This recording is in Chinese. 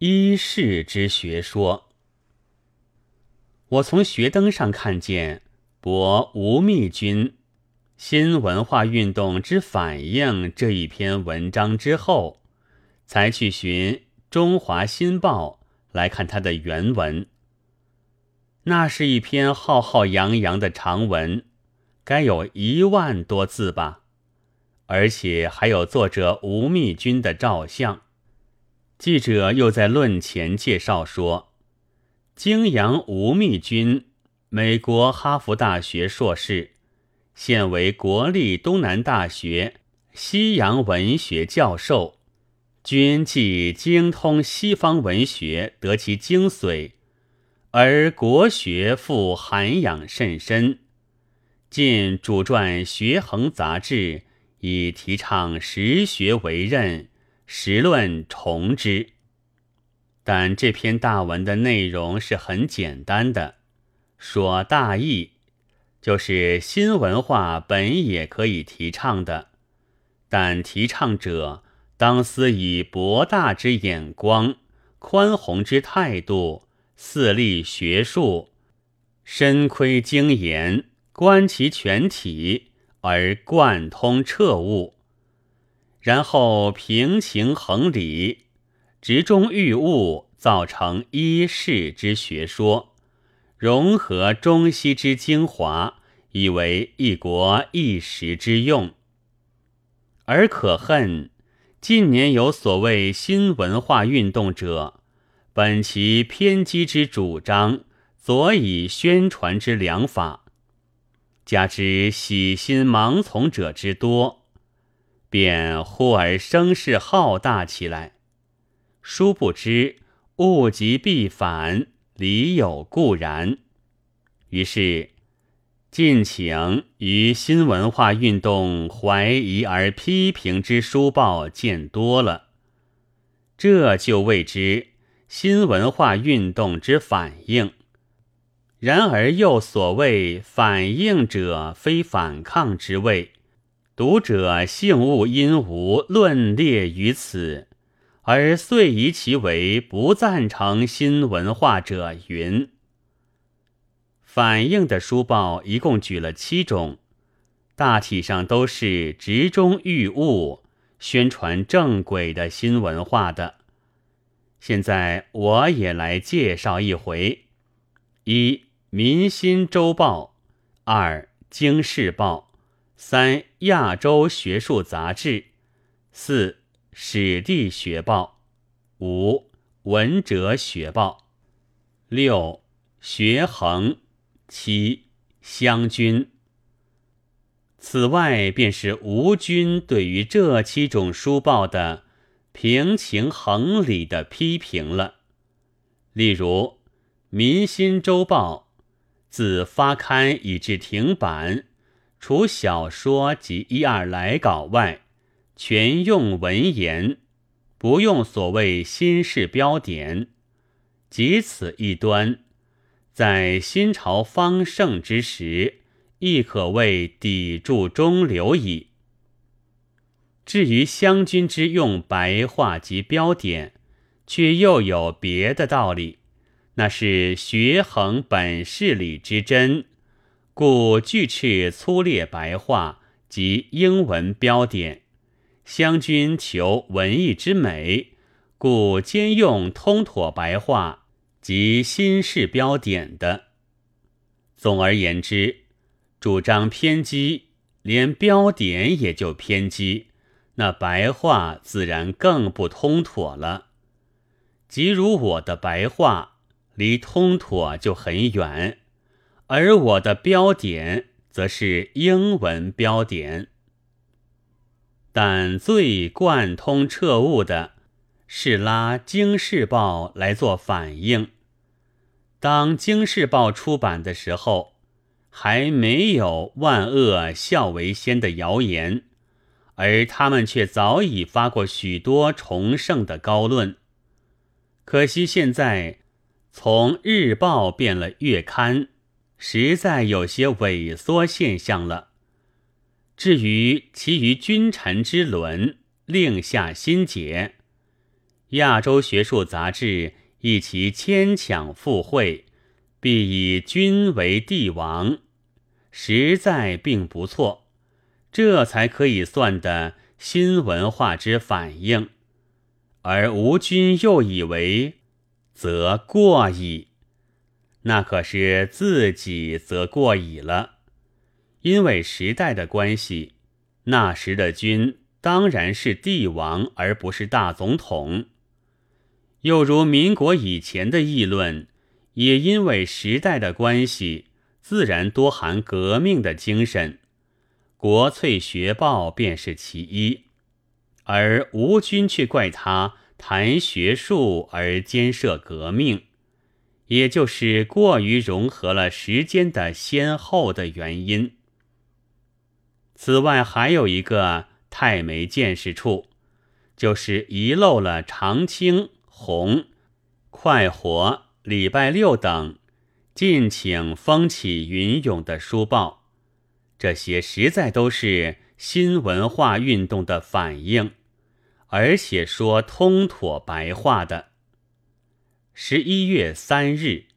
一世之学说。我从学灯上看见博吴密君新文化运动之反应这一篇文章之后，才去寻《中华新报》来看他的原文。那是一篇浩浩洋洋的长文，该有一万多字吧，而且还有作者吴密君的照相。记者又在论前介绍说，京阳吴密君，美国哈佛大学硕士。现为国立东南大学西洋文学教授，君既精通西方文学，得其精髓，而国学复涵养甚深。近主撰《学衡》杂志，以提倡实学为任，实论从之。但这篇大文的内容是很简单的，说大意。就是新文化本也可以提倡的，但提倡者当思以博大之眼光、宽宏之态度，四立学术，深窥精研，观其全体而贯通彻悟，然后平情衡理，直中寓物，造成一世之学说。融合中西之精华，以为一国一时之用。而可恨，近年有所谓新文化运动者，本其偏激之主张，佐以宣传之良法，加之喜心盲从者之多，便忽而声势浩大起来。殊不知物极必反。理有固然，于是尽请于新文化运动怀疑而批评之书报见多了，这就谓之新文化运动之反应。然而又所谓反应者，非反抗之谓，读者性物因无论列于此。而遂以其为不赞成新文化者云。反映的书报一共举了七种，大体上都是直中寓物、宣传正轨的新文化的。现在我也来介绍一回：一《民心周报》，二《经世报》，三《亚洲学术杂志》，四。史地学报，五文哲学报，六学衡，七湘军。此外，便是吴军对于这七种书报的平情衡理的批评了。例如，《民心周报》自发刊以至停版，除小说及一二来稿外。全用文言，不用所谓新式标点，即此一端，在新朝方盛之时，亦可谓砥柱中流矣。至于湘军之用白话及标点，却又有别的道理，那是学衡本事理之真，故句斥粗劣白话及英文标点。湘军求文艺之美，故兼用通妥白话及新式标点的。总而言之，主张偏激，连标点也就偏激，那白话自然更不通妥了。即如我的白话，离通妥就很远，而我的标点则是英文标点。但最贯通彻悟的，是拉《京世报》来做反应。当《京世报》出版的时候，还没有“万恶孝为先”的谣言，而他们却早已发过许多崇圣的高论。可惜现在从日报变了月刊，实在有些萎缩现象了。至于其余君臣之伦，另下心结。亚洲学术杂志一其牵强附会，必以君为帝王，实在并不错。这才可以算得新文化之反应，而吴君又以为，则过矣。那可是自己则过矣了，因为时代的关系，那时的君当然是帝王，而不是大总统。又如民国以前的议论，也因为时代的关系，自然多含革命的精神。国粹学报便是其一，而吴军却怪他谈学术而兼涉革命，也就是过于融合了时间的先后的原因。此外，还有一个太没见识处，就是遗漏了长青、红、快活、礼拜六等，尽请风起云涌的书报。这些实在都是新文化运动的反应，而且说通妥白话的。十一月三日。